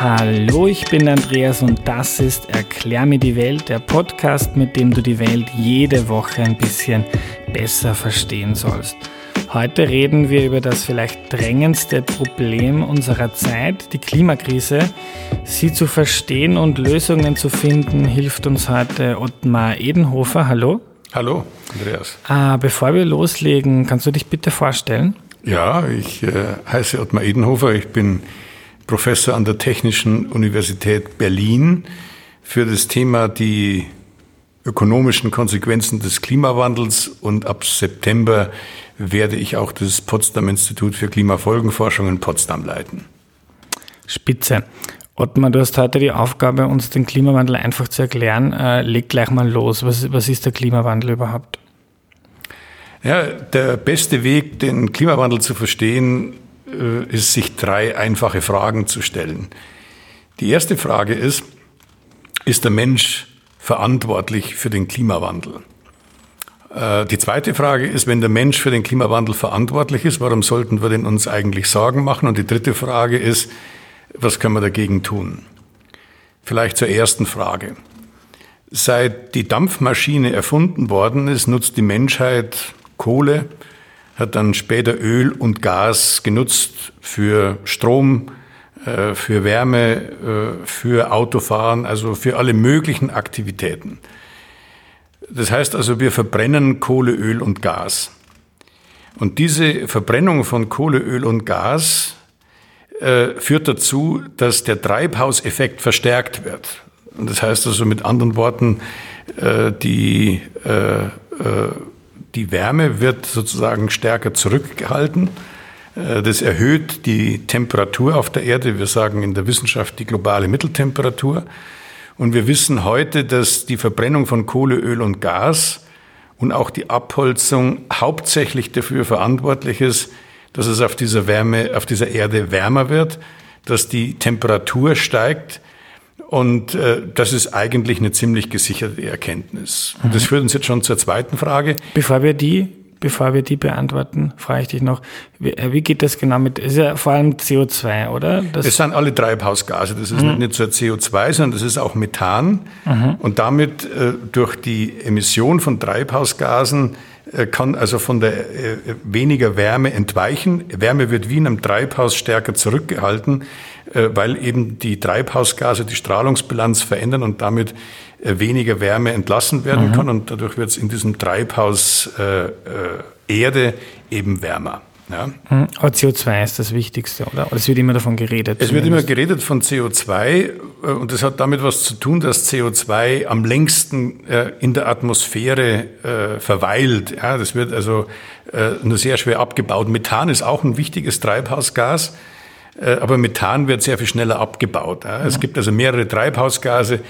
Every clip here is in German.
Hallo, ich bin Andreas und das ist Erklär mir die Welt, der Podcast, mit dem du die Welt jede Woche ein bisschen besser verstehen sollst. Heute reden wir über das vielleicht drängendste Problem unserer Zeit, die Klimakrise. Sie zu verstehen und Lösungen zu finden, hilft uns heute Ottmar Edenhofer. Hallo. Hallo, Andreas. Äh, bevor wir loslegen, kannst du dich bitte vorstellen? Ja, ich äh, heiße Ottmar Edenhofer. Ich bin Professor an der Technischen Universität Berlin für das Thema die ökonomischen Konsequenzen des Klimawandels und ab September werde ich auch das Potsdam Institut für Klimafolgenforschung in Potsdam leiten. Spitze. Ottmar, du hast heute die Aufgabe, uns den Klimawandel einfach zu erklären. Äh, leg gleich mal los. Was, was ist der Klimawandel überhaupt? Ja, der beste Weg, den Klimawandel zu verstehen, ist, sich drei einfache Fragen zu stellen. Die erste Frage ist, ist der Mensch verantwortlich für den Klimawandel? Äh, die zweite Frage ist, wenn der Mensch für den Klimawandel verantwortlich ist, warum sollten wir denn uns eigentlich Sorgen machen? Und die dritte Frage ist, was können wir dagegen tun? Vielleicht zur ersten Frage. Seit die Dampfmaschine erfunden worden ist, nutzt die Menschheit Kohle, hat dann später Öl und Gas genutzt für Strom, äh, für Wärme, äh, für Autofahren, also für alle möglichen Aktivitäten. Das heißt also, wir verbrennen Kohle, Öl und Gas. Und diese Verbrennung von Kohle, Öl und Gas äh, führt dazu, dass der Treibhauseffekt verstärkt wird. Und das heißt also mit anderen Worten, äh, die äh, äh die Wärme wird sozusagen stärker zurückgehalten. Äh, das erhöht die Temperatur auf der Erde. Wir sagen in der Wissenschaft die globale Mitteltemperatur. Und wir wissen heute, dass die Verbrennung von Kohle, Öl und Gas und auch die Abholzung hauptsächlich dafür verantwortlich ist, dass es auf dieser Wärme, auf dieser Erde wärmer wird, dass die Temperatur steigt, und äh, das ist eigentlich eine ziemlich gesicherte Erkenntnis. Und das mhm. führt uns jetzt schon zur zweiten Frage. Bevor wir die, bevor wir die beantworten, frage ich dich noch, wie, äh, wie geht das genau mit, ist ja vor allem CO2, oder? Das es sind alle Treibhausgase. Das ist mhm. nicht nur CO2, sondern das ist auch Methan. Mhm. Und damit äh, durch die Emission von Treibhausgasen äh, kann also von der äh, weniger Wärme entweichen. Wärme wird wie in einem Treibhaus stärker zurückgehalten. Äh, weil eben die Treibhausgase die Strahlungsbilanz verändern und damit äh, weniger Wärme entlassen werden mhm. kann und dadurch wird es in diesem Treibhaus äh, äh, Erde eben wärmer. Ja. Mhm. Aber CO2 ist das Wichtigste, oder? Oder es wird immer davon geredet? Es zumindest. wird immer geredet von CO2 und das hat damit was zu tun, dass CO2 am längsten in der Atmosphäre verweilt. Ja, das wird also nur sehr schwer abgebaut. Methan ist auch ein wichtiges Treibhausgas. Äh, aber Methan wird sehr viel schneller abgebaut. Es gibt also mehrere Treibhausgase.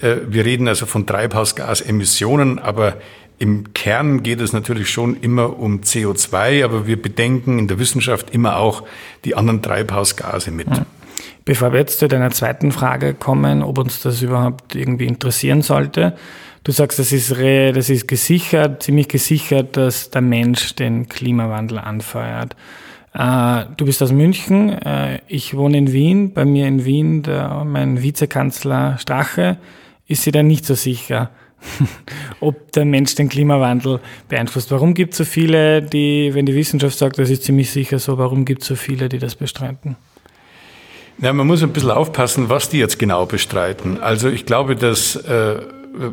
Äh, wir reden also von Treibhausgasemissionen, aber im Kern geht es natürlich schon immer um CO2, aber wir bedenken in der Wissenschaft immer auch die anderen Treibhausgase mit. Bevor wir jetzt zu deiner zweiten Frage kommen, ob uns das überhaupt irgendwie interessieren sollte. Du sagst, das ist, das ist gesichert, ziemlich gesichert, dass der Mensch den Klimawandel anfeuert. Äh, du bist aus München, äh, ich wohne in Wien. Bei mir in Wien, der, mein Vizekanzler Strache, ist sich da nicht so sicher, ob der Mensch den Klimawandel beeinflusst. Warum gibt es so viele, die, wenn die Wissenschaft sagt, das ist ziemlich sicher so, warum gibt es so viele, die das bestreiten? Ja, man muss ein bisschen aufpassen, was die jetzt genau bestreiten. Also ich glaube, dass äh,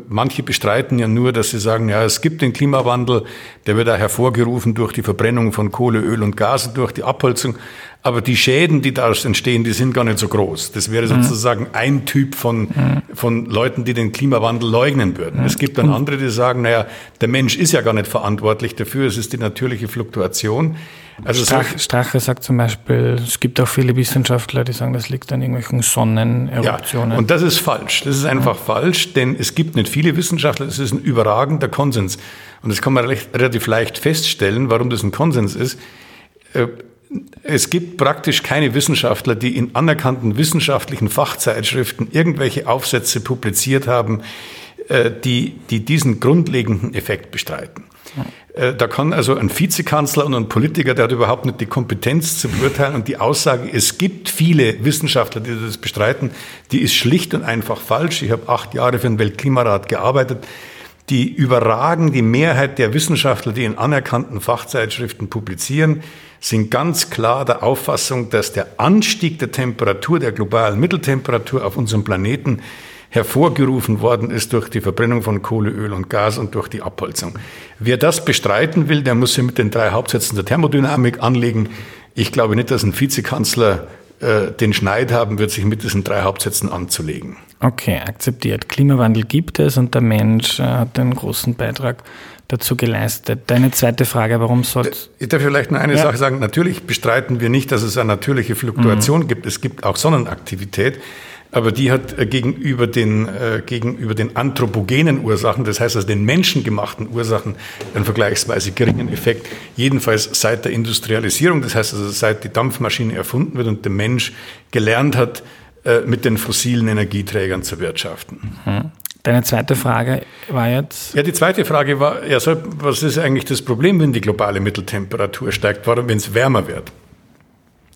manche bestreiten ja nur, dass sie sagen, ja, es gibt den Klimawandel, der wird da hervorgerufen durch die Verbrennung von Kohle, Öl und Gas, durch die Abholzung. Aber die Schäden, die daraus entstehen, die sind gar nicht so groß. Das wäre mhm. sozusagen ein Typ von, mhm. von Leuten, die den Klimawandel leugnen würden. Es gibt dann andere, die sagen, naja, der Mensch ist ja gar nicht verantwortlich dafür, es ist die natürliche Fluktuation. Also Strach, Strache sagt zum Beispiel, es gibt auch viele Wissenschaftler, die sagen, das liegt an irgendwelchen Sonneneruptionen. Ja, und das ist falsch. Das ist einfach ja. falsch, denn es gibt nicht viele Wissenschaftler, es ist ein überragender Konsens. Und das kann man relativ leicht feststellen, warum das ein Konsens ist äh, es gibt praktisch keine Wissenschaftler, die in anerkannten wissenschaftlichen Fachzeitschriften irgendwelche Aufsätze publiziert haben, äh, die, die diesen grundlegenden Effekt bestreiten. Äh, da kann also ein Vizekanzler und ein Politiker, der hat überhaupt nicht die Kompetenz zu beurteilen. Und die Aussage, es gibt viele Wissenschaftler, die das bestreiten, die ist schlicht und einfach falsch. Ich habe acht Jahre für den Weltklimarat gearbeitet. Die überragen die Mehrheit der Wissenschaftler, die in anerkannten Fachzeitschriften publizieren, sind ganz klar der Auffassung, dass der Anstieg der Temperatur, der globalen Mitteltemperatur auf unserem Planeten hervorgerufen worden ist durch die Verbrennung von Kohle, Öl und Gas und durch die Abholzung. Wer das bestreiten will, der muss sich mit den drei Hauptsätzen der Thermodynamik anlegen. Ich glaube nicht, dass ein Vizekanzler äh, den Schneid haben wird, sich mit diesen drei Hauptsätzen anzulegen. Okay, akzeptiert. Klimawandel gibt es und der Mensch äh, hat einen großen Beitrag dazu geleistet. Deine zweite Frage, warum soll Ich darf vielleicht nur eine ja. Sache sagen. Natürlich bestreiten wir nicht, dass es eine natürliche Fluktuation mhm. gibt. Es gibt auch Sonnenaktivität aber die hat äh, gegenüber den, äh, gegenüber den anthropogenen Ursachen, das heißt also den menschengemachten Ursachen, einen vergleichsweise geringen Effekt. Jedenfalls seit der Industrialisierung, das heißt also seit die Dampfmaschine erfunden wird und der Mensch gelernt hat, äh, mit den fossilen Energieträgern zu wirtschaften. Mhm. Deine zweite Frage war jetzt? Ja, die zweite Frage war, ja, so, was ist eigentlich das Problem, wenn die globale Mitteltemperatur steigt, warum, wenn es wärmer wird?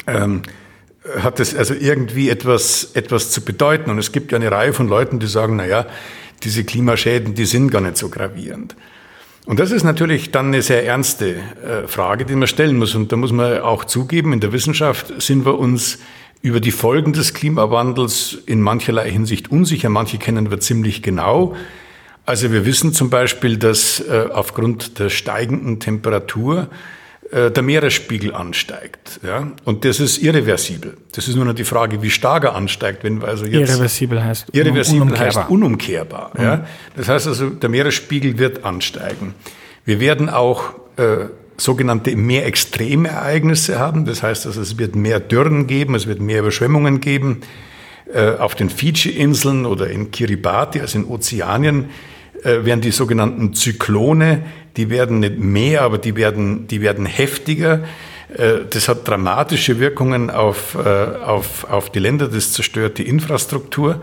Ähm, hat es also irgendwie etwas, etwas zu bedeuten. Und es gibt ja eine Reihe von Leuten, die sagen, na ja, diese Klimaschäden, die sind gar nicht so gravierend. Und das ist natürlich dann eine sehr ernste äh, Frage, die man stellen muss. Und da muss man auch zugeben, in der Wissenschaft sind wir uns über die Folgen des Klimawandels in mancherlei Hinsicht unsicher. Manche kennen wir ziemlich genau. Also wir wissen zum Beispiel, dass äh, aufgrund der steigenden Temperatur der Meeresspiegel ansteigt. Ja? Und das ist irreversibel. Das ist nur noch die Frage, wie stark er ansteigt. Wenn wir also jetzt irreversibel heißt, irreversibel unumkehrbar. heißt unumkehrbar. Mhm. Ja? Das heißt also, der Meeresspiegel wird ansteigen. Wir werden auch äh, sogenannte mehr Extremereignisse haben. Das heißt, also, es wird mehr Dürren geben, es wird mehr Überschwemmungen geben. Äh, auf den Fidschi-Inseln oder in Kiribati, also in Ozeanien, äh, werden die sogenannten Zyklone, die werden nicht mehr, aber die werden, die werden heftiger. Äh, das hat dramatische Wirkungen auf, äh, auf, auf die Länder, das zerstört die Infrastruktur.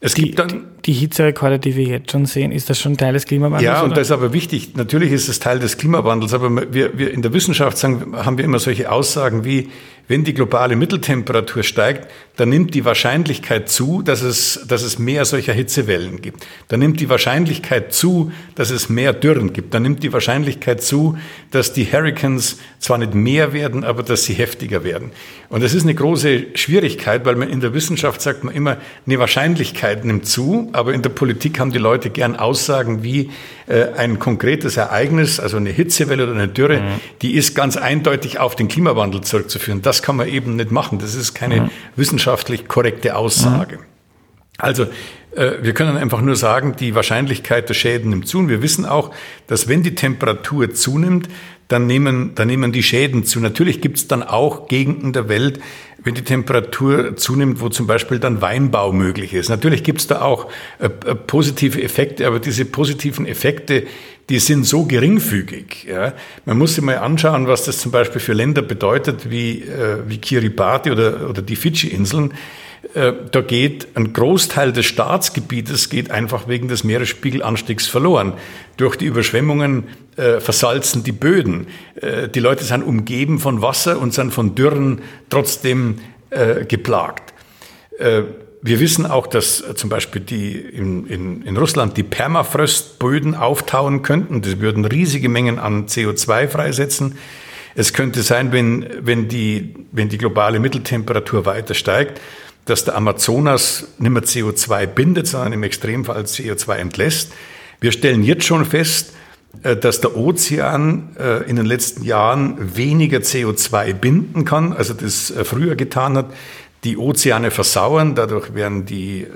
Es die, gibt dann, die Hitzerekorde, die wir jetzt schon sehen, ist das schon Teil des Klimawandels? Ja, und oder? das ist aber wichtig. Natürlich ist es Teil des Klimawandels, aber wir, wir in der Wissenschaft sagen, haben wir immer solche Aussagen wie, wenn die globale Mitteltemperatur steigt, dann nimmt die Wahrscheinlichkeit zu, dass es, dass es mehr solcher Hitzewellen gibt. Dann nimmt die Wahrscheinlichkeit zu, dass es mehr Dürren gibt. Dann nimmt die Wahrscheinlichkeit zu, dass die Hurricanes zwar nicht mehr werden, aber dass sie heftiger werden. Und das ist eine große Schwierigkeit, weil man in der Wissenschaft sagt man immer, eine Wahrscheinlichkeit nimmt zu, aber in der Politik haben die Leute gern Aussagen wie äh, ein konkretes Ereignis, also eine Hitzewelle oder eine Dürre, mhm. die ist ganz eindeutig auf den Klimawandel zurückzuführen. Das kann man eben nicht machen. Das ist keine mhm. wissenschaftlich korrekte Aussage. Mhm. Also äh, wir können einfach nur sagen, die Wahrscheinlichkeit der Schäden nimmt zu. Und wir wissen auch, dass wenn die Temperatur zunimmt, dann nehmen, dann nehmen die Schäden zu. Natürlich gibt es dann auch Gegenden der Welt, wenn die Temperatur zunimmt, wo zum Beispiel dann Weinbau möglich ist. Natürlich gibt es da auch äh, äh, positive Effekte, aber diese positiven Effekte, die sind so geringfügig. Ja. Man muss sich mal anschauen, was das zum Beispiel für Länder bedeutet, wie, äh, wie Kiribati oder, oder die Fidschi-Inseln. Äh, da geht ein Großteil des Staatsgebietes geht einfach wegen des Meeresspiegelanstiegs verloren. Durch die Überschwemmungen äh, versalzen die Böden. Äh, die Leute sind umgeben von Wasser und sind von Dürren trotzdem äh, geplagt. Äh, wir wissen auch, dass äh, zum Beispiel die in, in, in Russland die Permafrostböden auftauen könnten. Das würden riesige Mengen an CO2 freisetzen. Es könnte sein, wenn, wenn, die, wenn die globale Mitteltemperatur weiter steigt, dass der Amazonas nicht mehr CO2 bindet, sondern im Extremfall CO2 entlässt. Wir stellen jetzt schon fest, äh, dass der Ozean äh, in den letzten Jahren weniger CO2 binden kann, als er das äh, früher getan hat. Die Ozeane versauern, dadurch werden die,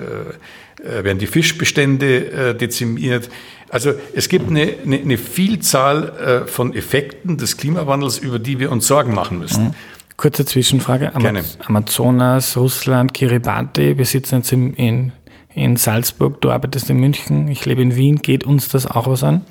werden die Fischbestände dezimiert. Also es gibt eine, eine, eine Vielzahl von Effekten des Klimawandels, über die wir uns Sorgen machen müssen. Mhm. Kurze Zwischenfrage. Am Amazonas, Russland, Kiribati, wir sitzen jetzt in, in Salzburg, du arbeitest in München, ich lebe in Wien. Geht uns das auch was an?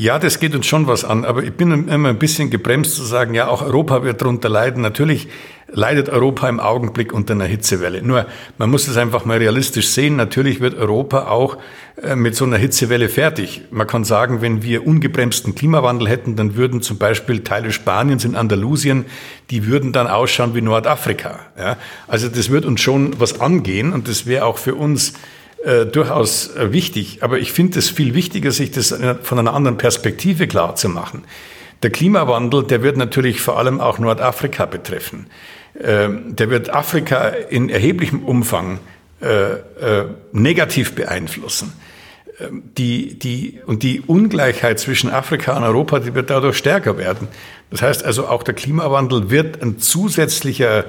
Ja, das geht uns schon was an, aber ich bin immer ein bisschen gebremst zu sagen, ja, auch Europa wird darunter leiden. Natürlich leidet Europa im Augenblick unter einer Hitzewelle. Nur, man muss es einfach mal realistisch sehen. Natürlich wird Europa auch äh, mit so einer Hitzewelle fertig. Man kann sagen, wenn wir ungebremsten Klimawandel hätten, dann würden zum Beispiel Teile Spaniens in Andalusien, die würden dann ausschauen wie Nordafrika. Ja? Also das wird uns schon was angehen und das wäre auch für uns äh, durchaus äh, wichtig. Aber ich finde es viel wichtiger, sich das von einer anderen Perspektive klar zu machen. Der Klimawandel, der wird natürlich vor allem auch Nordafrika betreffen. Ähm, der wird Afrika in erheblichem Umfang äh, äh, negativ beeinflussen. Ähm, die, die, und die Ungleichheit zwischen Afrika und Europa, die wird dadurch stärker werden. Das heißt also, auch der Klimawandel wird ein zusätzlicher,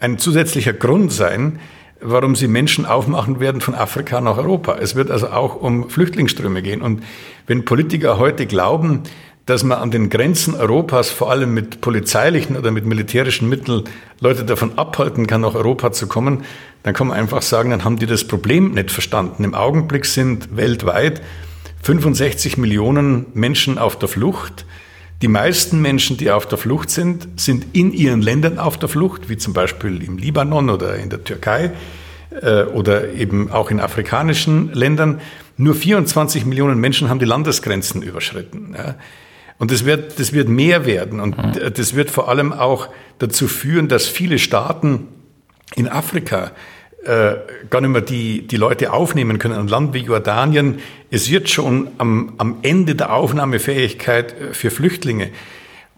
ein zusätzlicher Grund sein, warum sie Menschen aufmachen werden von Afrika nach Europa. Es wird also auch um Flüchtlingsströme gehen. Und wenn Politiker heute glauben, dass man an den Grenzen Europas vor allem mit polizeilichen oder mit militärischen Mitteln Leute davon abhalten kann, nach Europa zu kommen, dann kann man einfach sagen, dann haben die das Problem nicht verstanden. Im Augenblick sind weltweit 65 Millionen Menschen auf der Flucht. Die meisten Menschen, die auf der Flucht sind, sind in ihren Ländern auf der Flucht, wie zum Beispiel im Libanon oder in der Türkei äh, oder eben auch in afrikanischen Ländern. Nur 24 Millionen Menschen haben die Landesgrenzen überschritten. Ja. Und das wird, das wird mehr werden. Und mhm. das wird vor allem auch dazu führen, dass viele Staaten in Afrika äh, gar nicht mehr die, die Leute aufnehmen können. Ein Land wie Jordanien, es wird schon am, am Ende der Aufnahmefähigkeit äh, für Flüchtlinge.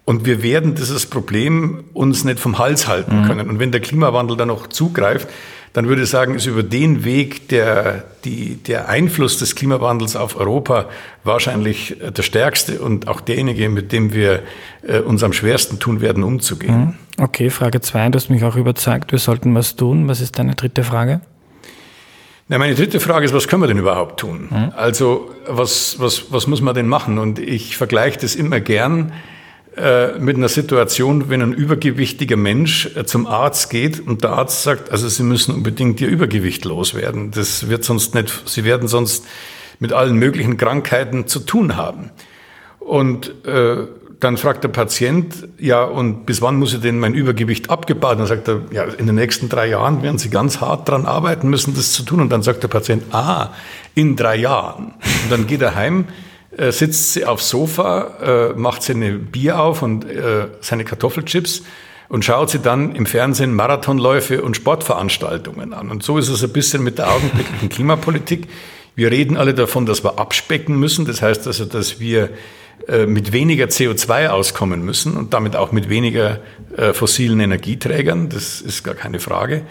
Und wir werden dieses Problem uns nicht vom Hals halten mhm. können. Und wenn der Klimawandel dann noch zugreift, dann würde ich sagen, ist über den Weg der, die, der Einfluss des Klimawandels auf Europa wahrscheinlich der stärkste und auch derjenige, mit dem wir äh, uns am schwersten tun werden, umzugehen. Mhm. Okay, Frage zwei. Du hast mich auch überzeugt, wir sollten was tun. Was ist deine dritte Frage? Na, meine dritte Frage ist, was können wir denn überhaupt tun? Mhm. Also, was, was, was muss man denn machen? Und ich vergleiche das immer gern äh, mit einer Situation, wenn ein übergewichtiger Mensch äh, zum Arzt geht und der Arzt sagt, also Sie müssen unbedingt Ihr Übergewicht loswerden. Das wird sonst nicht, Sie werden sonst mit allen möglichen Krankheiten zu tun haben. Und äh, dann fragt der Patient, ja, und bis wann muss ich denn mein Übergewicht abgebaut? Dann sagt er, ja, in den nächsten drei Jahren werden Sie ganz hart dran arbeiten müssen, das zu tun. Und dann sagt der Patient, ah, in drei Jahren. Und dann geht er heim, äh, sitzt sie aufs Sofa, äh, macht seine Bier auf und äh, seine Kartoffelchips und schaut sie dann im Fernsehen Marathonläufe und Sportveranstaltungen an. Und so ist es ein bisschen mit der augenblicklichen Klimapolitik. Wir reden alle davon, dass wir abspecken müssen. Das heißt also, dass wir mit weniger CO2 auskommen müssen und damit auch mit weniger äh, fossilen Energieträgern. Das ist gar keine Frage.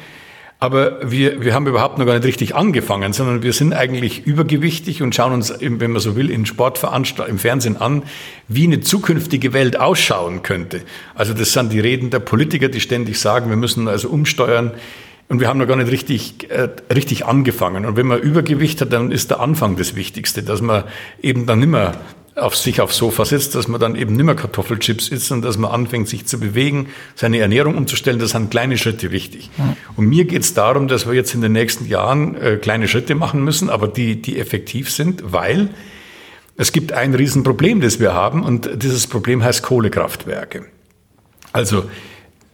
Aber wir, wir haben überhaupt noch gar nicht richtig angefangen, sondern wir sind eigentlich übergewichtig und schauen uns, wenn man so will, in Sportveranstaltungen, im Fernsehen an, wie eine zukünftige Welt ausschauen könnte. Also das sind die Reden der Politiker, die ständig sagen, wir müssen also umsteuern. Und wir haben noch gar nicht richtig, äh, richtig angefangen. Und wenn man Übergewicht hat, dann ist der Anfang das Wichtigste, dass man eben dann mehr auf sich aufs Sofa sitzt, dass man dann eben nicht mehr Kartoffelchips isst und dass man anfängt, sich zu bewegen, seine Ernährung umzustellen. Das sind kleine Schritte wichtig. Mhm. Und mir geht es darum, dass wir jetzt in den nächsten Jahren äh, kleine Schritte machen müssen, aber die, die effektiv sind, weil es gibt ein Riesenproblem, das wir haben und dieses Problem heißt Kohlekraftwerke. Also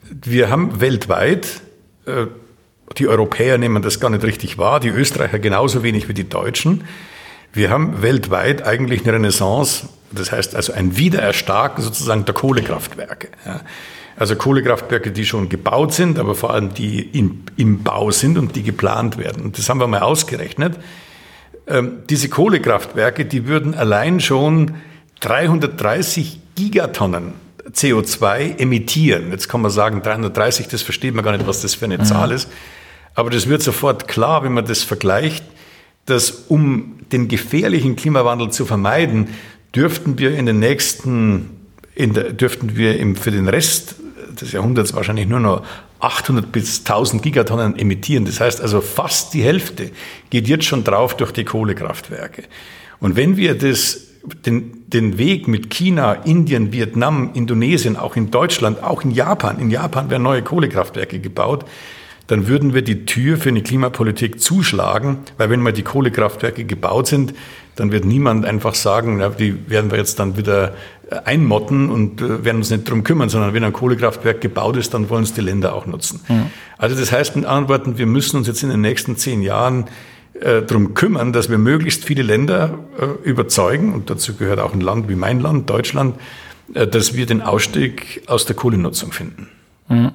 wir haben weltweit, äh, die Europäer nehmen das gar nicht richtig wahr, die Österreicher genauso wenig wie die Deutschen, wir haben weltweit eigentlich eine Renaissance, das heißt also ein Wiedererstarken sozusagen der Kohlekraftwerke. Ja. Also Kohlekraftwerke, die schon gebaut sind, aber vor allem die in, im Bau sind und die geplant werden. Und das haben wir mal ausgerechnet. Ähm, diese Kohlekraftwerke, die würden allein schon 330 Gigatonnen CO2 emittieren. Jetzt kann man sagen, 330, das versteht man gar nicht, was das für eine mhm. Zahl ist. Aber das wird sofort klar, wenn man das vergleicht dass um den gefährlichen Klimawandel zu vermeiden, dürften wir in den nächsten, in der, dürften wir im, für den Rest des Jahrhunderts wahrscheinlich nur noch 800 bis 1000 Gigatonnen emittieren. Das heißt also fast die Hälfte geht jetzt schon drauf durch die Kohlekraftwerke. Und wenn wir das, den, den Weg mit China, Indien, Vietnam, Indonesien, auch in Deutschland, auch in Japan, in Japan werden neue Kohlekraftwerke gebaut, dann würden wir die Tür für eine Klimapolitik zuschlagen, weil wenn mal die Kohlekraftwerke gebaut sind, dann wird niemand einfach sagen, na, die werden wir jetzt dann wieder einmotten und äh, werden uns nicht drum kümmern, sondern wenn ein Kohlekraftwerk gebaut ist, dann wollen es die Länder auch nutzen. Mhm. Also das heißt mit anderen Worten, wir müssen uns jetzt in den nächsten zehn Jahren äh, darum kümmern, dass wir möglichst viele Länder äh, überzeugen, und dazu gehört auch ein Land wie mein Land, Deutschland, äh, dass wir den Ausstieg aus der Kohlenutzung finden. Mhm.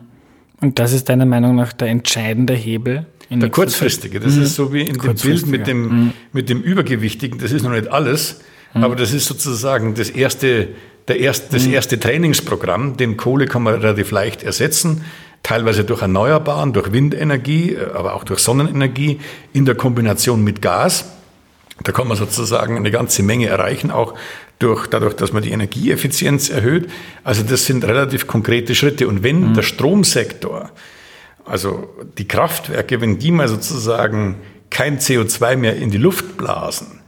Und das ist deiner Meinung nach der entscheidende Hebel? der kurzfristige. Das mhm. ist so wie in dem Bild mit dem, mhm. mit dem Übergewichtigen. Das ist noch nicht alles, Mhm. Aber das ist sozusagen das erste, der erste, das mhm. erste Trainingsprogramm. Den Kohle kann man relativ leicht ersetzen, teilweise durch Erneuerbaren, durch Windenergie, aber auch durch Sonnenenergie in der Kombination mit Gas. Da kann man sozusagen eine ganze Menge erreichen, auch durch, dadurch, dass man die Energieeffizienz erhöht. Also das sind relativ konkrete Schritte. Und wenn mhm. der Stromsektor, also die Kraftwerke, wenn die mal sozusagen kein CO2 mehr in die Luft blasen,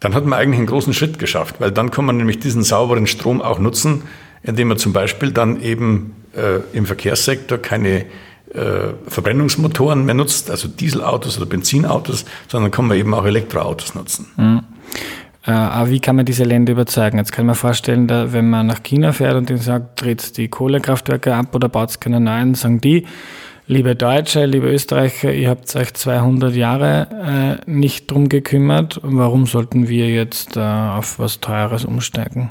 dann hat man eigentlich einen großen Schritt geschafft, weil dann kann man nämlich diesen sauberen Strom auch nutzen, indem man zum Beispiel dann eben äh, im Verkehrssektor keine äh, Verbrennungsmotoren mehr nutzt, also Dieselautos oder Benzinautos, sondern kann man eben auch Elektroautos nutzen. Mhm. Äh, aber wie kann man diese Länder überzeugen? Jetzt kann man vorstellen, da, wenn man nach China fährt und denen sagt, dreht die Kohlekraftwerke ab oder baut keine neuen, sagen die, liebe Deutsche, liebe Österreicher, ihr habt euch 200 Jahre äh, nicht drum gekümmert. Warum sollten wir jetzt äh, auf was Teures umsteigen?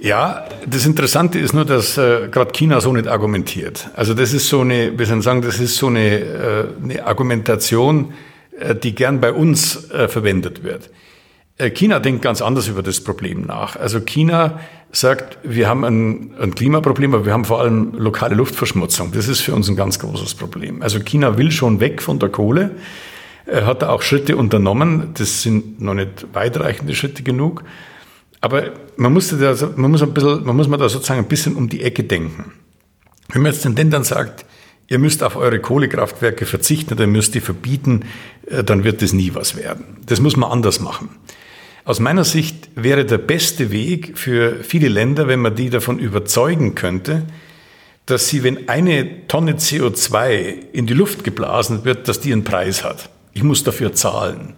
Ja, das Interessante ist nur, dass äh, gerade China so nicht argumentiert. Also das ist so eine, wir sollen sagen, das ist so eine, äh, eine Argumentation, äh, die gern bei uns äh, verwendet wird. Äh, China denkt ganz anders über das Problem nach. Also China sagt, wir haben ein, ein, Klimaproblem, aber wir haben vor allem lokale Luftverschmutzung. Das ist für uns ein ganz großes Problem. Also China will schon weg von der Kohle, hat da auch Schritte unternommen. Das sind noch nicht weitreichende Schritte genug. Aber man muss, da, man muss, ein bisschen, man muss mal da sozusagen ein bisschen um die Ecke denken. Wenn man jetzt den Ländern sagt, ihr müsst auf eure Kohlekraftwerke verzichten oder müsst die verbieten, äh, dann wird das nie was werden. Das muss man anders machen. Aus meiner Sicht wäre der beste Weg für viele Länder, wenn man die davon überzeugen könnte, dass sie, wenn eine Tonne CO2 in die Luft geblasen wird, dass die einen Preis hat. Ich muss dafür zahlen.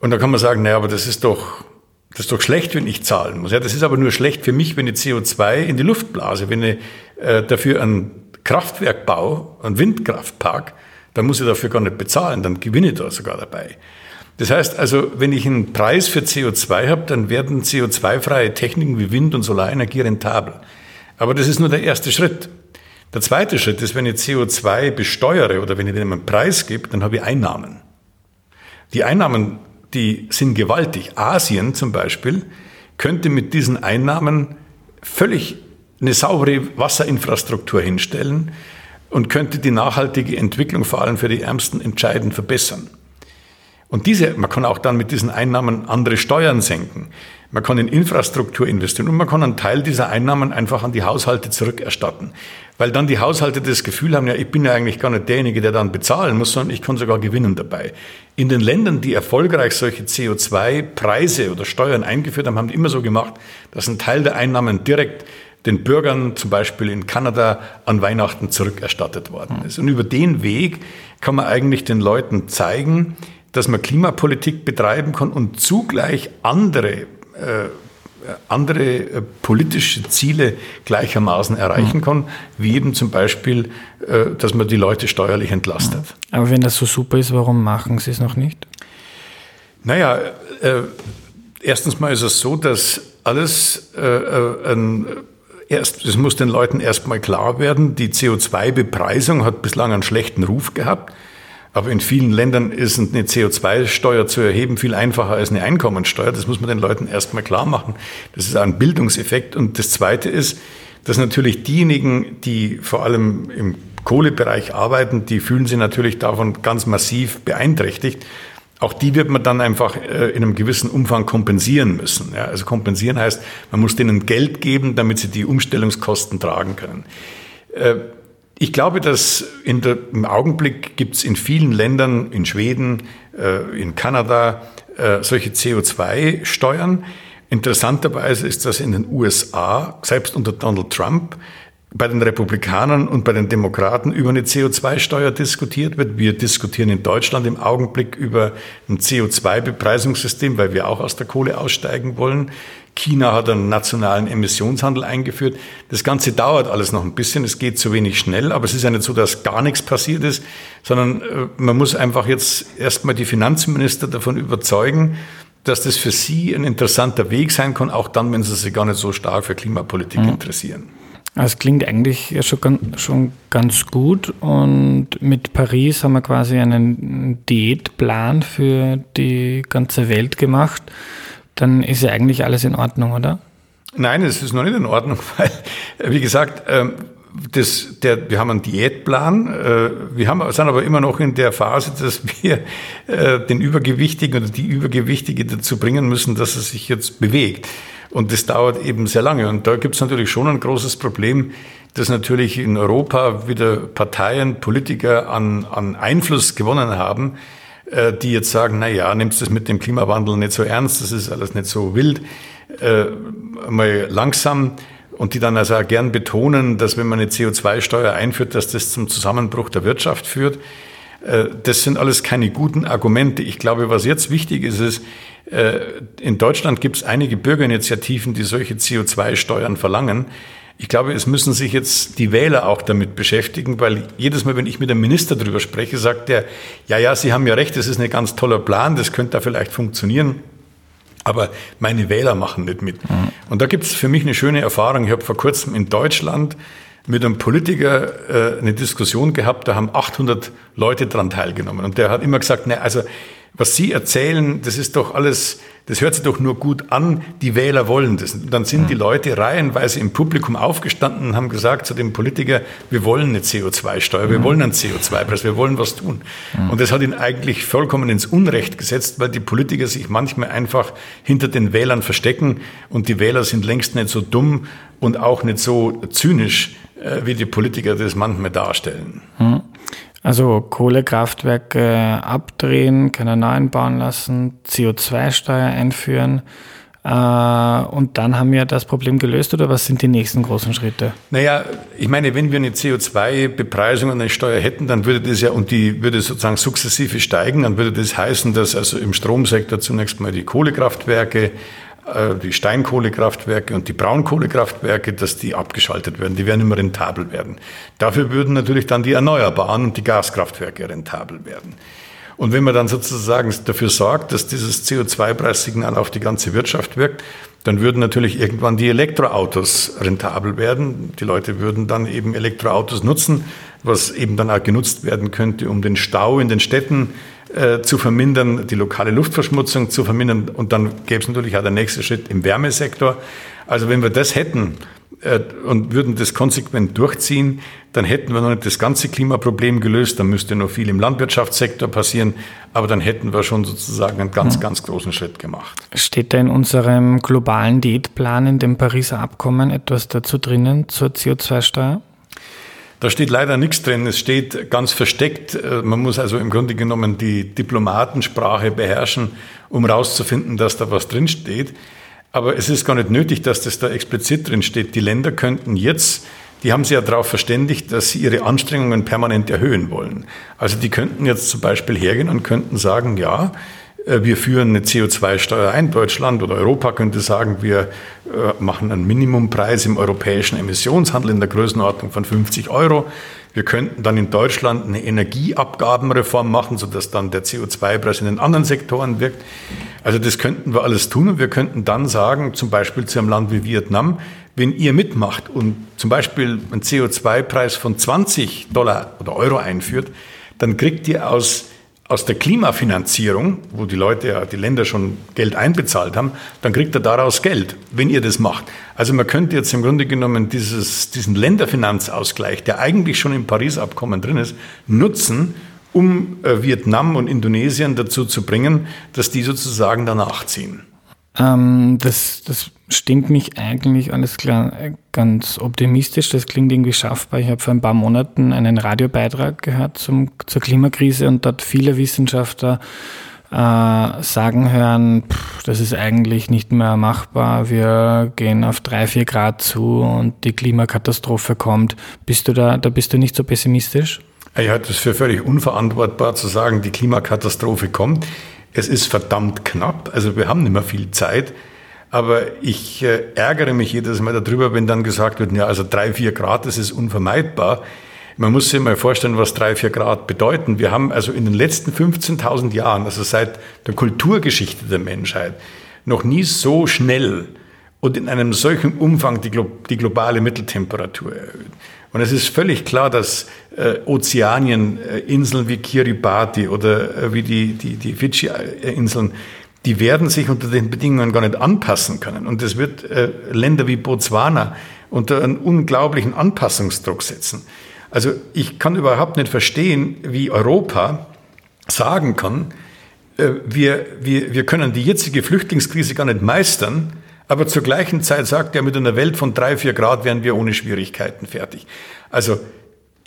Und da kann man sagen, naja, aber das ist doch, das ist doch schlecht, wenn ich zahlen muss. Ja, das ist aber nur schlecht für mich, wenn ich CO2 in die Luft blase. Wenn ich äh, dafür einen Kraftwerk baue, einen Windkraftpark, dann muss ich dafür gar nicht bezahlen, dann gewinne ich da sogar dabei. Das heißt also, wenn ich einen Preis für CO2 habe, dann werden CO2-freie Techniken wie Wind- und Solarenergie rentabel. Aber das ist nur der erste Schritt. Der zweite Schritt ist, wenn ich CO2 besteuere oder wenn ich dem einen Preis gebe, dann habe ich Einnahmen. Die Einnahmen, die sind gewaltig. Asien zum Beispiel könnte mit diesen Einnahmen völlig eine saubere Wasserinfrastruktur hinstellen und könnte die nachhaltige Entwicklung vor allem für die Ärmsten entscheidend verbessern. Und diese, man kann auch dann mit diesen Einnahmen andere Steuern senken. Man kann in Infrastruktur investieren und man kann einen Teil dieser Einnahmen einfach an die Haushalte zurückerstatten. Weil dann die Haushalte das Gefühl haben, ja, ich bin ja eigentlich gar nicht derjenige, der dann bezahlen muss, sondern ich kann sogar gewinnen dabei. In den Ländern, die erfolgreich solche CO2-Preise oder Steuern eingeführt haben, haben die immer so gemacht, dass ein Teil der Einnahmen direkt den Bürgern zum Beispiel in Kanada an Weihnachten zurückerstattet worden ist. Und über den Weg kann man eigentlich den Leuten zeigen, dass man Klimapolitik betreiben kann und zugleich andere äh, andere äh, politische Ziele gleichermaßen erreichen kann, wie eben zum Beispiel, äh, dass man die Leute steuerlich entlastet. Aber wenn das so super ist, warum machen Sie es noch nicht? Naja, äh, erstens mal ist es so, dass alles äh, äh ein Erst, es muss den Leuten erstmal klar werden, die CO2-Bepreisung hat bislang einen schlechten Ruf gehabt. Aber in vielen Ländern ist eine CO2-Steuer zu erheben viel einfacher als eine Einkommensteuer. Das muss man den Leuten erstmal klar machen. Das ist ein Bildungseffekt. Und das Zweite ist, dass natürlich diejenigen, die vor allem im Kohlebereich arbeiten, die fühlen sich natürlich davon ganz massiv beeinträchtigt. Auch die wird man dann einfach äh, in einem gewissen Umfang kompensieren müssen. Also kompensieren heißt, man muss denen Geld geben, damit sie die Umstellungskosten tragen können. Ich glaube, dass der, im Augenblick gibt es in vielen Ländern, in Schweden, äh, in Kanada, äh, solche CO2-Steuern. Interessanterweise ist das in den USA, selbst unter Donald Trump, bei den Republikanern und bei den Demokraten über eine CO2-Steuer diskutiert wird. Wir diskutieren in Deutschland im Augenblick über ein CO2-Bepreisungssystem, weil wir auch aus der Kohle aussteigen wollen. China hat einen nationalen Emissionshandel eingeführt. Das Ganze dauert alles noch ein bisschen. Es geht zu wenig schnell, aber es ist ja nicht so, dass gar nichts passiert ist, sondern äh, man muss einfach jetzt erstmal die Finanzminister davon überzeugen, dass das für sie ein interessanter Weg sein kann, auch dann, wenn sie sich gar nicht so stark für Klimapolitik mhm. interessieren. Es klingt eigentlich ja schon, schon ganz gut und mit Paris haben wir quasi einen Diätplan für die ganze Welt gemacht. Dann ist ja eigentlich alles in Ordnung, oder? Nein, es ist noch nicht in Ordnung, weil, wie gesagt, ähm, das, der, wir haben einen Diätplan. Äh, wir haben, sind aber immer noch in der Phase, dass wir äh, den Übergewichtigen oder die Übergewichtige dazu bringen müssen, dass er sich jetzt bewegt. Und das dauert eben sehr lange. Und da gibt es natürlich schon ein großes Problem, dass natürlich in Europa wieder Parteien, Politiker an, an Einfluss gewonnen haben, die jetzt sagen, na ja, nimmst das mit dem Klimawandel nicht so ernst, das ist alles nicht so wild, äh, mal langsam. Und die dann also auch gern betonen, dass wenn man eine CO2-Steuer einführt, dass das zum Zusammenbruch der Wirtschaft führt. Äh, das sind alles keine guten Argumente. Ich glaube, was jetzt wichtig ist, ist, äh, in Deutschland gibt es einige Bürgerinitiativen, die solche CO2-Steuern verlangen. Ich glaube, es müssen sich jetzt die Wähler auch damit beschäftigen, weil jedes Mal, wenn ich mit einem Minister darüber spreche, sagt er, ja, ja, Sie haben ja recht, das ist ein ganz toller Plan, das könnte da vielleicht funktionieren. Aber meine Wähler machen nicht mit. Mhm. Und da gibt es für mich eine schöne Erfahrung. Ich habe vor kurzem in Deutschland mit einem Politiker äh, eine Diskussion gehabt, da haben 800 Leute dran teilgenommen. Und der hat immer gesagt, ne, also was Sie erzählen, das ist doch alles, das hört sich doch nur gut an, die Wähler wollen das. Und dann sind die Leute reihenweise im Publikum aufgestanden und haben gesagt zu dem Politiker, wir wollen eine CO2-Steuer, wir wollen einen CO2-Preis, wir wollen was tun. Und das hat ihn eigentlich vollkommen ins Unrecht gesetzt, weil die Politiker sich manchmal einfach hinter den Wählern verstecken und die Wähler sind längst nicht so dumm und auch nicht so zynisch, äh, wie die Politiker das manchmal darstellen. Mhm. Also Kohlekraftwerke abdrehen, keine neuen bauen lassen, CO2-Steuer einführen. Äh, und dann haben wir das Problem gelöst oder was sind die nächsten großen Schritte? Naja, ich meine, wenn wir eine CO2-Bepreisung und eine Steuer hätten, dann würde das ja, und die würde sozusagen sukzessive steigen, dann würde das heißen, dass also im Stromsektor zunächst mal die Kohlekraftwerke äh, die Steinkohlekraftwerke und die Braunkohlekraftwerke, dass die abgeschaltet werden. Die werden immer rentabel werden. Dafür würden natürlich dann die Erneuerbaren und die Gaskraftwerke rentabel werden. Und wenn man dann sozusagen dafür sorgt, dass dieses CO2-Preissignal auf die ganze Wirtschaft wirkt, dann würden natürlich irgendwann die Elektroautos rentabel werden. Die Leute würden dann eben Elektroautos nutzen, was eben dann auch genutzt werden könnte, um den Stau in den Städten äh, zu vermindern, die lokale Luftverschmutzung zu vermindern. Und dann gäbe es natürlich auch der nächste Schritt im Wärmesektor. Also wenn wir das hätten äh, und würden das konsequent durchziehen, dann hätten wir noch nicht das ganze Klimaproblem gelöst. Dann müsste noch viel im Landwirtschaftssektor passieren. Aber dann hätten wir schon sozusagen einen ganz, ganz großen Schritt gemacht. Steht da in unserem globalen Diätplan, in dem Pariser Abkommen, etwas dazu drinnen zur CO2-Steuer? Da steht leider nichts drin. Es steht ganz versteckt. Äh, man muss also im Grunde genommen die Diplomatensprache beherrschen, um rauszufinden, dass da was drin steht. Aber es ist gar nicht nötig, dass das da explizit drin steht. Die Länder könnten jetzt, die haben sich ja darauf verständigt, dass sie ihre Anstrengungen permanent erhöhen wollen. Also die könnten jetzt zum Beispiel hergehen und könnten sagen, ja, wir führen eine CO2-Steuer ein. Deutschland oder Europa könnte sagen, wir äh, machen einen Minimumpreis im europäischen Emissionshandel in der Größenordnung von 50 Euro. Wir könnten dann in Deutschland eine Energieabgabenreform machen, sodass dann der CO2-Preis in den anderen Sektoren wirkt. Also das könnten wir alles tun und wir könnten dann sagen, zum Beispiel zu einem Land wie Vietnam, wenn ihr mitmacht und zum Beispiel einen CO2-Preis von 20 Dollar oder Euro einführt, dann kriegt ihr aus aus der Klimafinanzierung, wo die Leute ja, die Länder schon Geld einbezahlt haben, dann kriegt er daraus Geld, wenn ihr das macht. Also man könnte jetzt im Grunde genommen dieses, diesen Länderfinanzausgleich, der eigentlich schon im Paris-Abkommen drin ist, nutzen, um äh, Vietnam und Indonesien dazu zu bringen, dass die sozusagen danach ziehen. Ähm, das, das stimmt mich eigentlich alles klar ganz optimistisch. Das klingt irgendwie schaffbar. Ich habe vor ein paar Monaten einen Radiobeitrag gehört zum, zur Klimakrise und dort viele Wissenschaftler äh, sagen hören, pff, das ist eigentlich nicht mehr machbar, wir gehen auf drei, vier Grad zu und die Klimakatastrophe kommt. Bist du da, da bist du nicht so pessimistisch? Ich halte es für völlig unverantwortbar zu sagen, die Klimakatastrophe kommt. Es ist verdammt knapp, also wir haben nicht mehr viel Zeit. Aber ich äh, ärgere mich jedes Mal darüber, wenn dann gesagt wird, ja, also drei, vier Grad, das ist unvermeidbar. Man muss sich mal vorstellen, was drei, vier Grad bedeuten. Wir haben also in den letzten 15.000 Jahren, also seit der Kulturgeschichte der Menschheit, noch nie so schnell und in einem solchen Umfang die, die globale Mitteltemperatur erhöht. Und es ist völlig klar, dass äh, Ozeanien, äh, Inseln wie Kiribati oder äh, wie die, die, die Fidschi-Inseln, die werden sich unter den Bedingungen gar nicht anpassen können. Und es wird äh, Länder wie Botswana unter einen unglaublichen Anpassungsdruck setzen. Also ich kann überhaupt nicht verstehen, wie Europa sagen kann, äh, wir, wir, wir können die jetzige Flüchtlingskrise gar nicht meistern, aber zur gleichen Zeit sagt er, mit einer Welt von drei, vier Grad wären wir ohne Schwierigkeiten fertig. Also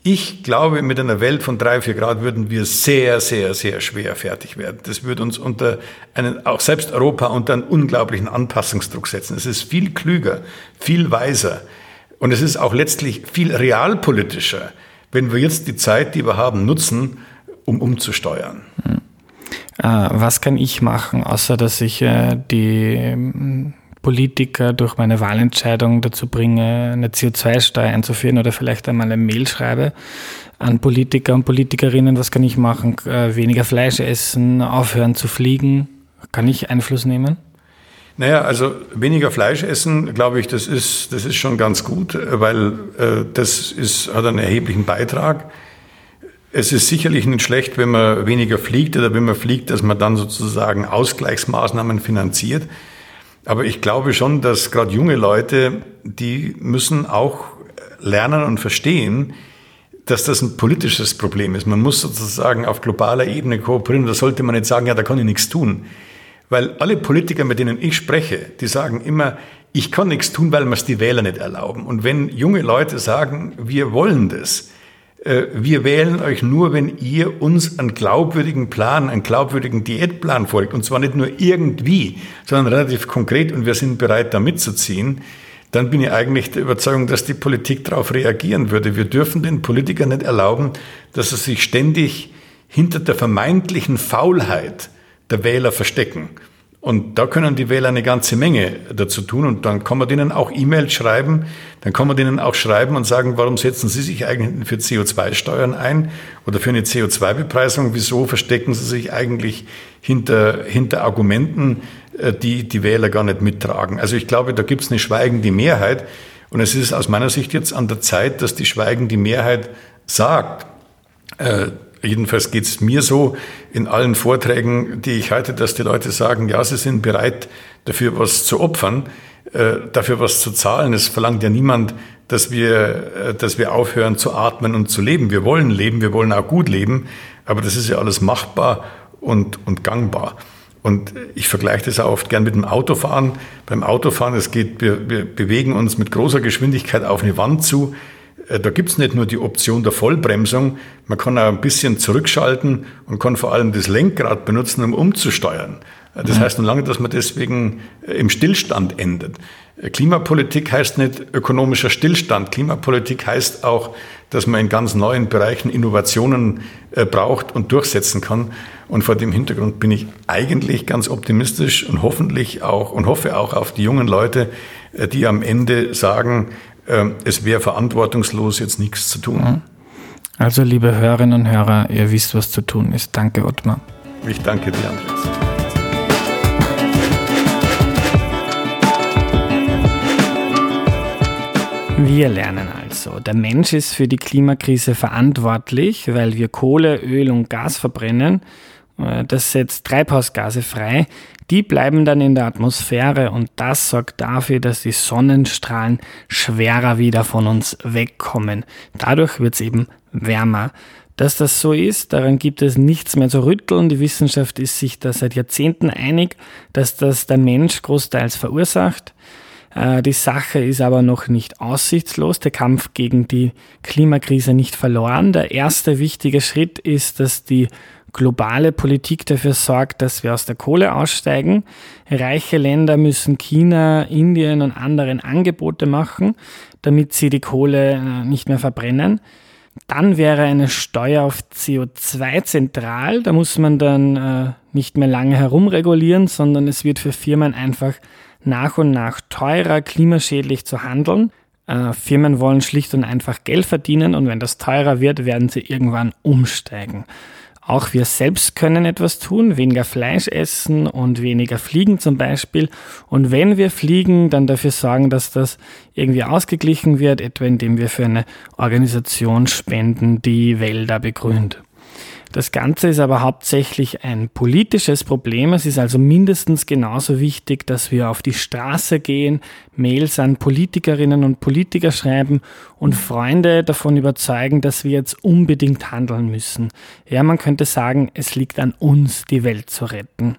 ich glaube, mit einer Welt von drei, vier Grad würden wir sehr, sehr, sehr schwer fertig werden. Das würde uns unter einen, auch selbst Europa unter einen unglaublichen Anpassungsdruck setzen. Es ist viel klüger, viel weiser, und es ist auch letztlich viel realpolitischer, wenn wir jetzt die Zeit, die wir haben, nutzen, um umzusteuern. Hm. Äh, was kann ich machen, außer dass ich äh, die ähm, Politiker durch meine Wahlentscheidung dazu bringe, eine CO2-Steuer einzuführen oder vielleicht einmal eine Mail schreibe an Politiker und Politikerinnen, was kann ich machen? Äh, weniger Fleisch essen, aufhören zu fliegen. Kann ich Einfluss nehmen? Naja, also weniger Fleisch essen, glaube ich, das ist, das ist schon ganz gut, weil äh, das ist, hat einen erheblichen Beitrag. Es ist sicherlich nicht schlecht, wenn man weniger fliegt oder wenn man fliegt, dass man dann sozusagen Ausgleichsmaßnahmen finanziert. Aber ich glaube schon, dass gerade junge Leute, die müssen auch lernen und verstehen, dass das ein politisches Problem ist. Man muss sozusagen auf globaler Ebene kooperieren. Da sollte man nicht sagen, ja, da kann ich nichts tun. Weil alle Politiker, mit denen ich spreche, die sagen immer, ich kann nichts tun, weil mir es die Wähler nicht erlauben. Und wenn junge Leute sagen, wir wollen das, wir wählen euch nur, wenn ihr uns einen glaubwürdigen Plan, einen glaubwürdigen Diätplan folgt. Und zwar nicht nur irgendwie, sondern relativ konkret und wir sind bereit, da mitzuziehen. Dann bin ich eigentlich der Überzeugung, dass die Politik darauf reagieren würde. Wir dürfen den Politikern nicht erlauben, dass sie sich ständig hinter der vermeintlichen Faulheit der Wähler verstecken. Und da können die Wähler eine ganze Menge dazu tun. Und dann kann man denen auch E-Mails schreiben. Dann kann man denen auch schreiben und sagen, warum setzen Sie sich eigentlich für CO2-Steuern ein oder für eine CO2-Bepreisung? Wieso verstecken Sie sich eigentlich hinter, hinter Argumenten, äh, die die Wähler gar nicht mittragen? Also ich glaube, da gibt es eine schweigende Mehrheit. Und es ist aus meiner Sicht jetzt an der Zeit, dass die schweigende Mehrheit sagt, äh, Jedenfalls geht es mir so in allen Vorträgen, die ich halte, dass die Leute sagen, ja, sie sind bereit, dafür was zu opfern, äh, dafür was zu zahlen. Es verlangt ja niemand, dass wir, äh, dass wir aufhören zu atmen und zu leben. Wir wollen leben, wir wollen auch gut leben, aber das ist ja alles machbar und, und gangbar. Und ich vergleiche das auch oft gern mit dem Autofahren. Beim Autofahren, es geht, wir, wir bewegen uns mit großer Geschwindigkeit auf eine Wand zu. Äh, da gibt es nicht nur die Option der Vollbremsung, man kann auch ein bisschen zurückschalten und kann vor allem das Lenkrad benutzen, um umzusteuern. Äh, das mhm. heißt noch lange, dass man deswegen äh, im Stillstand endet. Klimapolitik heißt nicht ökonomischer Stillstand. Klimapolitik heißt auch, dass man in ganz neuen Bereichen Innovationen braucht und durchsetzen kann. Und vor dem Hintergrund bin ich eigentlich ganz optimistisch und hoffentlich auch und hoffe auch auf die jungen Leute, die am Ende sagen, es wäre verantwortungslos, jetzt nichts zu tun. Mhm. Also, liebe Hörerinnen und Hörer, ihr wisst, was zu tun ist. Danke, Ottmar. Ich danke dir, Andreas. Wir lernen also, der Mensch ist für die Klimakrise verantwortlich, weil wir Kohle, Öl und Gas verbrennen. Äh, das setzt Treibhausgase frei, die bleiben dann in der Atmosphäre und das sorgt dafür, dass die Sonnenstrahlen schwerer wieder von uns wegkommen. Dadurch wird es eben wärmer. Dass das so ist, daran gibt es nichts mehr zu rütteln. Die Wissenschaft ist sich da seit Jahrzehnten einig, dass das der Mensch großteils verursacht. Äh, die Sache ist aber noch nicht aussichtslos, der Kampf gegen die Klimakrise nicht verloren. Der erste wichtige Schritt ist, dass die globale Politik dafür sorgt, dass wir aus der Kohle aussteigen. Reiche Länder müssen China, Indien und anderen Angebote machen, damit sie die Kohle äh, nicht mehr verbrennen. Dann wäre eine Steuer auf CO2 zentral. Da muss man dann äh, nicht mehr lange herumregulieren, sondern es wird für Firmen einfach nach und nach teurer, klimaschädlich zu handeln. Äh, Firmen wollen schlicht und einfach Geld verdienen und wenn das teurer wird, werden sie irgendwann umsteigen. Auch wir selbst können etwas tun, weniger Fleisch essen und weniger fliegen zum Beispiel. Und wenn wir fliegen, dann dafür sorgen, dass das irgendwie ausgeglichen wird, etwa indem wir für eine Organisation spenden, die Wälder begrünt. Das Ganze ist aber hauptsächlich ein politisches Problem. Es ist also mindestens genauso wichtig, dass wir auf die Straße gehen, Mails an Politikerinnen und Politiker schreiben und Freunde davon überzeugen, dass wir jetzt unbedingt handeln müssen. Ja, man könnte sagen, es liegt an uns, die Welt zu retten.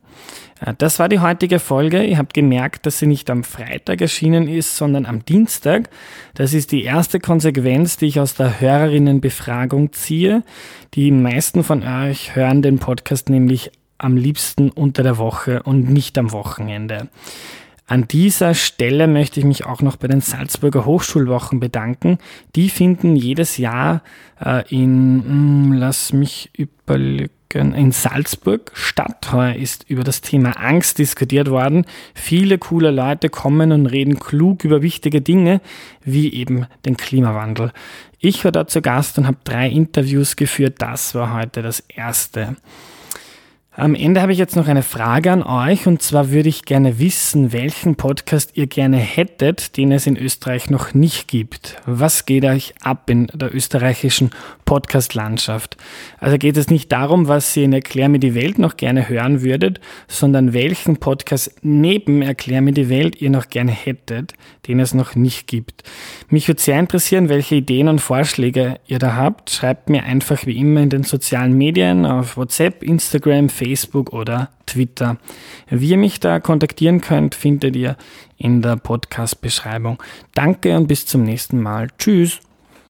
Äh, das war die heutige Folge. Ihr habt gemerkt, dass sie nicht am Freitag erschienen ist, sondern am Dienstag. Das ist die erste Konsequenz, die ich aus der Hörerinnenbefragung ziehe. Die meisten von euch hören den Podcast nämlich am liebsten unter der Woche und nicht am Wochenende. An dieser Stelle möchte ich mich auch noch bei den Salzburger Hochschulwochen bedanken. Die finden jedes Jahr äh, in, hm, lass mich überlegen, in Salzburg statt. Heuer ist über das Thema Angst diskutiert worden. Viele coole Leute kommen und reden klug über wichtige Dinge, wie eben den Klimawandel. Ich war da zu Gast und habe drei Interviews geführt. Das war heute das erste. Am Ende habe ich jetzt noch eine Frage an euch und zwar würde ich gerne wissen, welchen Podcast ihr gerne hättet, den es in Österreich noch nicht gibt. Was geht euch ab in der österreichischen Podcast-Landschaft? Also geht es nicht darum, was ihr in Erklär mir die Welt noch gerne hören würdet, sondern welchen Podcast neben Erklär mir die Welt ihr noch gerne hättet, den es noch nicht gibt. Mich würde sehr interessieren, welche Ideen und Vorschläge ihr da habt. Schreibt mir einfach wie immer in den sozialen Medien auf WhatsApp, Instagram, Facebook Facebook oder Twitter. Wie ihr mich da kontaktieren könnt, findet ihr in der Podcast-Beschreibung. Danke und bis zum nächsten Mal. Tschüss.